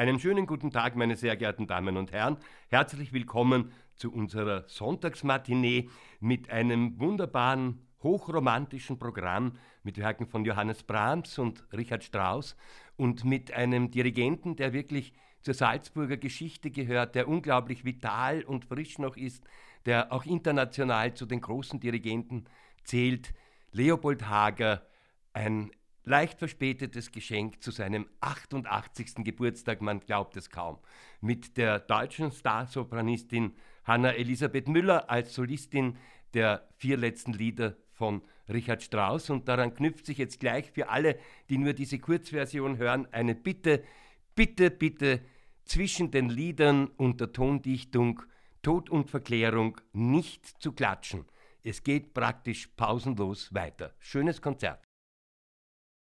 Einen schönen guten Tag, meine sehr geehrten Damen und Herren. Herzlich willkommen zu unserer Sonntagsmatinee mit einem wunderbaren, hochromantischen Programm mit Werken von Johannes Brahms und Richard Strauss und mit einem Dirigenten, der wirklich zur Salzburger Geschichte gehört, der unglaublich vital und frisch noch ist, der auch international zu den großen Dirigenten zählt, Leopold Hager, ein leicht verspätetes Geschenk zu seinem 88. Geburtstag, man glaubt es kaum, mit der deutschen Starsopranistin Hanna Elisabeth Müller als Solistin der vier letzten Lieder von Richard Strauss. Und daran knüpft sich jetzt gleich für alle, die nur diese Kurzversion hören, eine Bitte, bitte, bitte zwischen den Liedern und der Tondichtung Tod und Verklärung nicht zu klatschen. Es geht praktisch pausenlos weiter. Schönes Konzert.